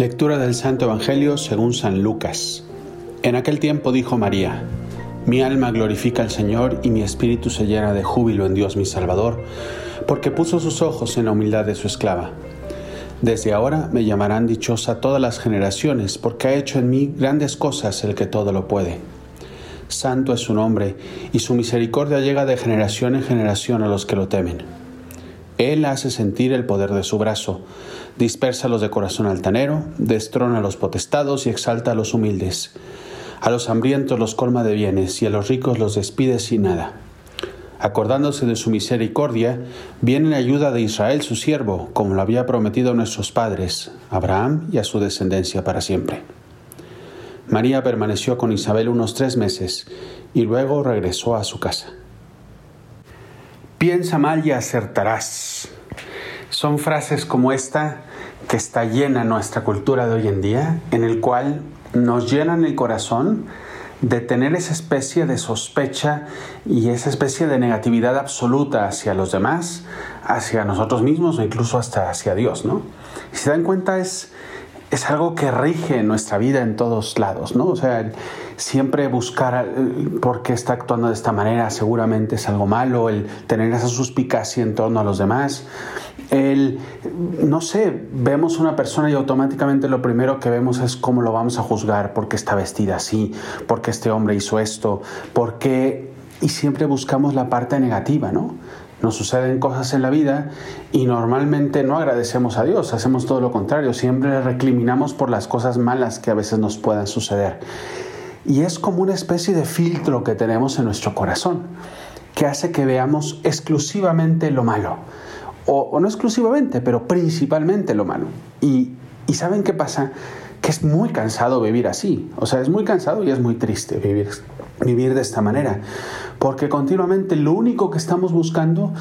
Lectura del Santo Evangelio según San Lucas. En aquel tiempo dijo María, Mi alma glorifica al Señor y mi espíritu se llena de júbilo en Dios mi Salvador, porque puso sus ojos en la humildad de su esclava. Desde ahora me llamarán dichosa todas las generaciones, porque ha hecho en mí grandes cosas el que todo lo puede. Santo es su nombre, y su misericordia llega de generación en generación a los que lo temen. Él hace sentir el poder de su brazo, dispersa los de corazón altanero, destrona a los potestados y exalta a los humildes. A los hambrientos los colma de bienes y a los ricos los despide sin nada. Acordándose de su misericordia, viene en ayuda de Israel su siervo, como lo había prometido a nuestros padres, Abraham y a su descendencia para siempre. María permaneció con Isabel unos tres meses y luego regresó a su casa. Piensa mal y acertarás. Son frases como esta que está llena nuestra cultura de hoy en día, en el cual nos llenan el corazón de tener esa especie de sospecha y esa especie de negatividad absoluta hacia los demás, hacia nosotros mismos o incluso hasta hacia Dios, ¿no? Si se dan cuenta es es algo que rige nuestra vida en todos lados, ¿no? O sea, siempre buscar eh, por qué está actuando de esta manera seguramente es algo malo, el tener esa suspicacia en torno a los demás, el, no sé, vemos una persona y automáticamente lo primero que vemos es cómo lo vamos a juzgar, por qué está vestida así, por qué este hombre hizo esto, por qué... Y siempre buscamos la parte negativa, ¿no? Nos suceden cosas en la vida y normalmente no agradecemos a Dios, hacemos todo lo contrario, siempre recriminamos por las cosas malas que a veces nos puedan suceder. Y es como una especie de filtro que tenemos en nuestro corazón, que hace que veamos exclusivamente lo malo. O, no exclusivamente, pero principalmente lo malo. Y, y ¿saben qué pasa? Es muy cansado vivir así. O sea, es muy cansado y es muy triste vivir, vivir de esta manera porque continuamente lo único que estamos buscando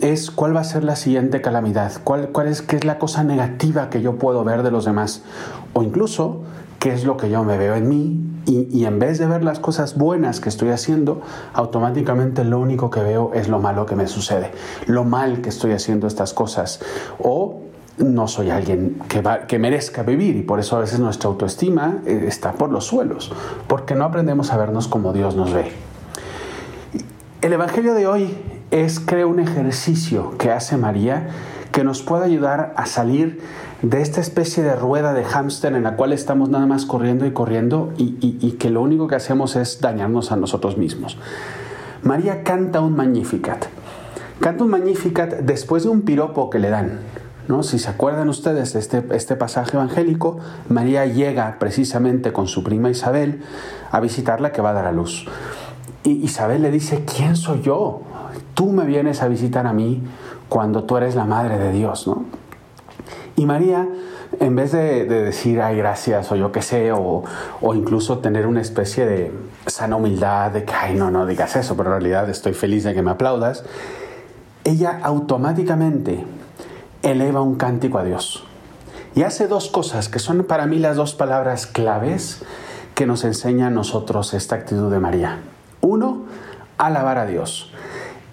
es cuál va a ser la siguiente calamidad, cuál, cuál es, qué es la cosa negativa que yo puedo ver de los demás, o incluso qué es lo que yo me veo en mí, y, y, en vez de ver las cosas buenas que estoy haciendo, automáticamente lo único que veo es lo malo que me sucede, lo mal que estoy haciendo estas cosas, o no soy alguien que, merezca vivir y por eso a veces nuestra autoestima eh, está por los suelos, porque no aprendemos a vernos como Dios nos ve. El Evangelio de hoy es, creo, un ejercicio que hace María que nos puede ayudar a salir de esta especie de rueda de hámster en la cual estamos nada más corriendo y corriendo y, que lo único que hacemos es dañarnos a nosotros mismos. María canta un Magnificat. Canta un Magnificat después de un piropo que le dan. ¿No? Si se acuerdan ustedes de este, este pasaje evangélico, María llega precisamente con su prima Isabel a visitarla que va a dar a luz. Y Isabel le dice, ¿quién soy yo? Tú me vienes a visitar a mí cuando tú eres la madre de Dios, ¿no? Y María, en vez de, decir, ay, gracias, o yo qué sé, o, o, incluso tener una especie de sana humildad de que, ay, no, no digas eso, pero en realidad estoy feliz de que me aplaudas, ella automáticamente eleva un cántico a Dios. Y hace dos cosas que son para mí las dos palabras claves que nos enseña a nosotros esta actitud de María. Uno, alabar a Dios.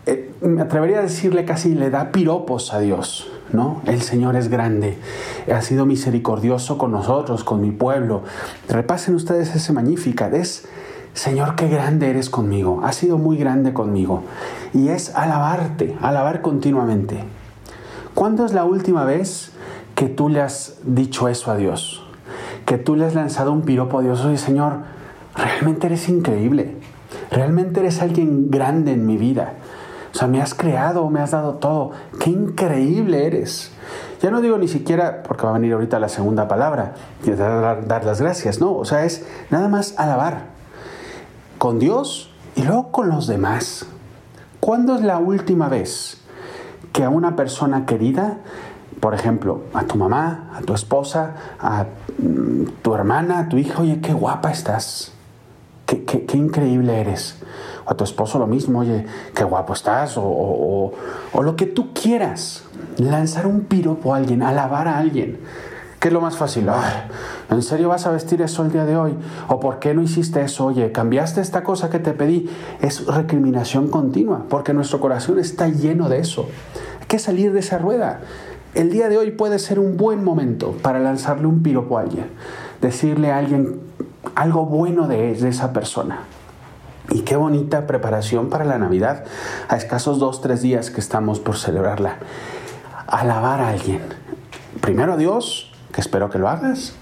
Eh, me atrevería a decirle casi le da piropos a Dios, ¿no? El Señor es grande, ha sido misericordioso con nosotros, con mi pueblo. Repasen ustedes ese Magnificat, es Señor, qué grande eres conmigo, has sido muy grande conmigo. Y es alabarte, alabar continuamente. ¿Cuándo es la última vez que tú le has dicho eso a Dios? Que tú le has lanzado un piropo a Dios, oye Señor, realmente eres increíble. Realmente eres alguien grande en mi vida. O sea, me has creado, me has dado todo. Qué increíble eres. Ya no digo ni siquiera, porque va a venir ahorita la segunda palabra, y dar, dar las gracias, no. O sea, es nada más alabar. Con Dios y luego con los demás. ¿Cuándo es la última vez que a una persona querida, por ejemplo, a tu mamá, a tu esposa, a mm, tu hermana, a tu hija, oye, qué guapa estás? qué, increíble eres. O a tu esposo lo mismo, oye, qué guapo estás, o, lo que tú quieras. Lanzar un piropo a alguien, alabar a alguien. ¿Qué es lo más fácil? ¿En serio vas a vestir eso el día de hoy? ¿O por qué no hiciste eso? Oye, cambiaste esta cosa que te pedí. Es recriminación continua, porque nuestro corazón está lleno de eso. Hay que salir de esa rueda. el día de hoy puede ser un buen momento para lanzarle un piropo a alguien, decirle a alguien algo bueno de, de esa persona. Y qué bonita preparación para la Navidad, a escasos dos, tres días que estamos por celebrarla. Alabar a alguien. Primero a Dios, que espero que lo hagas,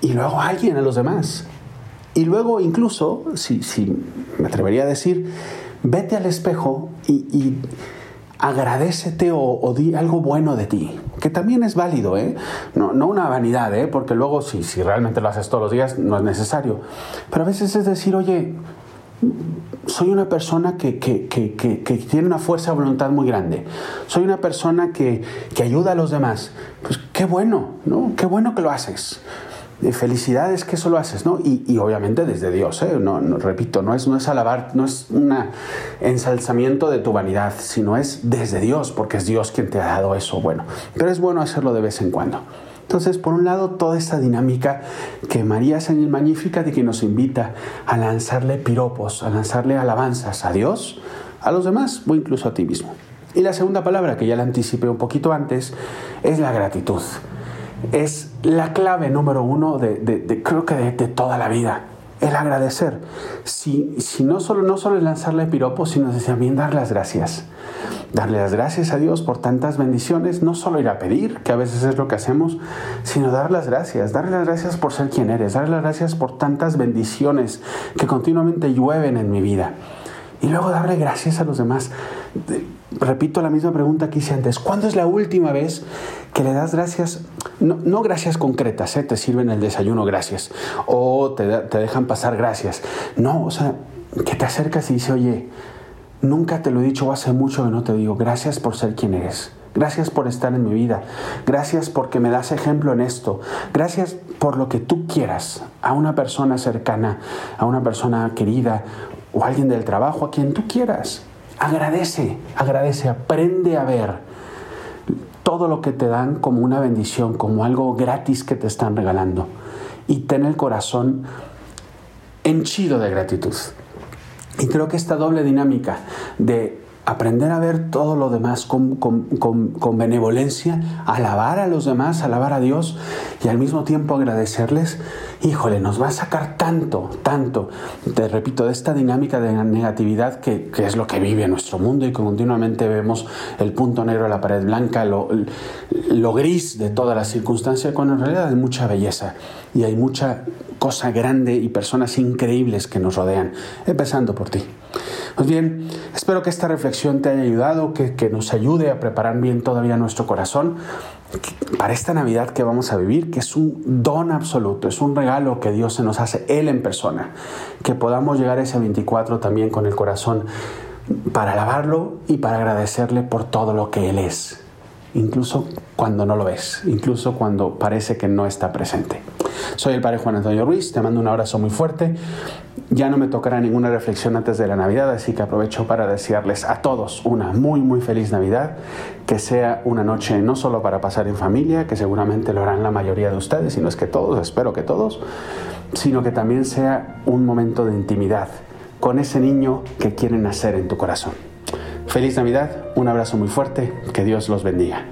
y luego a alguien, a los demás. Y luego incluso, si, si me atrevería a decir, vete al espejo y, agradecete o, di algo bueno de ti, que también es válido, ¿eh? no, no una vanidad, ¿eh? porque luego si, si realmente lo haces todos los días no es necesario, pero a veces es decir, oye, soy una persona que, que, que, que, tiene una fuerza de voluntad muy grande. Soy una persona que, ayuda a los demás. Pues qué bueno, ¿no? Qué bueno que lo haces felicidades que eso lo haces, ¿no? Y, obviamente desde Dios, ¿eh? No, repito, no es, no es alabar, no es un ensalzamiento de tu vanidad, sino es desde Dios, porque es Dios quien te ha dado eso, bueno. Pero es bueno hacerlo de vez en cuando. Entonces, por un lado, toda esta dinámica que María es el Magnífica de que nos invita a lanzarle piropos, a lanzarle alabanzas a Dios, a los demás o incluso a ti mismo. Y la segunda palabra, que ya la anticipé un poquito antes, es la gratitud es la clave número uno de, creo que de, toda la vida. El agradecer. Si, si no, solo, no solo es lanzarle piropos, sino también dar las gracias. Darle las gracias a Dios por tantas bendiciones, no solo ir a pedir, que a veces es lo que hacemos, sino dar las gracias. Darle las gracias por ser quien eres. Darle las gracias por tantas bendiciones que continuamente llueven en mi vida y luego darle gracias a los demás. Repito la misma pregunta que hice antes. ¿Cuándo es la última vez que le das gracias? No, gracias concretas, ¿eh? te sirven el desayuno gracias o te, te dejan pasar gracias. No, o sea, que te acercas y dices, oye, nunca te lo he dicho, hace mucho que no te digo, gracias por ser quien eres. Gracias por estar en mi vida. Gracias porque me das ejemplo en esto. Gracias por lo que tú quieras a una persona cercana, a una persona querida o alguien del trabajo, a quien tú quieras. Agradece, agradece, aprende a ver todo lo que te dan como una bendición, como algo gratis que te están regalando. Y ten el corazón henchido de gratitud. Y creo que esta doble dinámica de aprender a ver todo lo demás con, benevolencia, alabar a los demás, alabar a Dios y al mismo tiempo agradecerles, híjole, nos va a sacar tanto, tanto, te repito, de esta dinámica de negatividad que, es lo que vive nuestro mundo y que continuamente vemos el punto negro de la pared blanca, lo, lo gris de toda la circunstancia, cuando en realidad hay mucha belleza y hay mucha cosa grande y personas increíbles que nos rodean, empezando por ti. Pues bien, espero que esta reflexión te haya ayudado, que, nos ayude a preparar bien todavía nuestro corazón para esta Navidad que vamos a vivir, que es un don absoluto, es un regalo que Dios se nos hace, Él en persona, que podamos llegar a ese 24 también con el corazón para alabarlo y para agradecerle por todo lo que Él es, incluso cuando no lo ves, incluso cuando parece que no está presente. Soy el Padre Juan Antonio Ruiz, te mando un abrazo muy fuerte. Ya no me tocará ninguna reflexión antes de la Navidad, así que aprovecho para desearles a todos una muy muy feliz Navidad, que sea una noche no solo para pasar en familia, que seguramente lo harán la mayoría de ustedes, sino es que todos, espero que todos, sino que también sea un momento de intimidad con ese niño que quiere nacer en tu corazón. Feliz Navidad, un abrazo muy fuerte, que Dios los bendiga.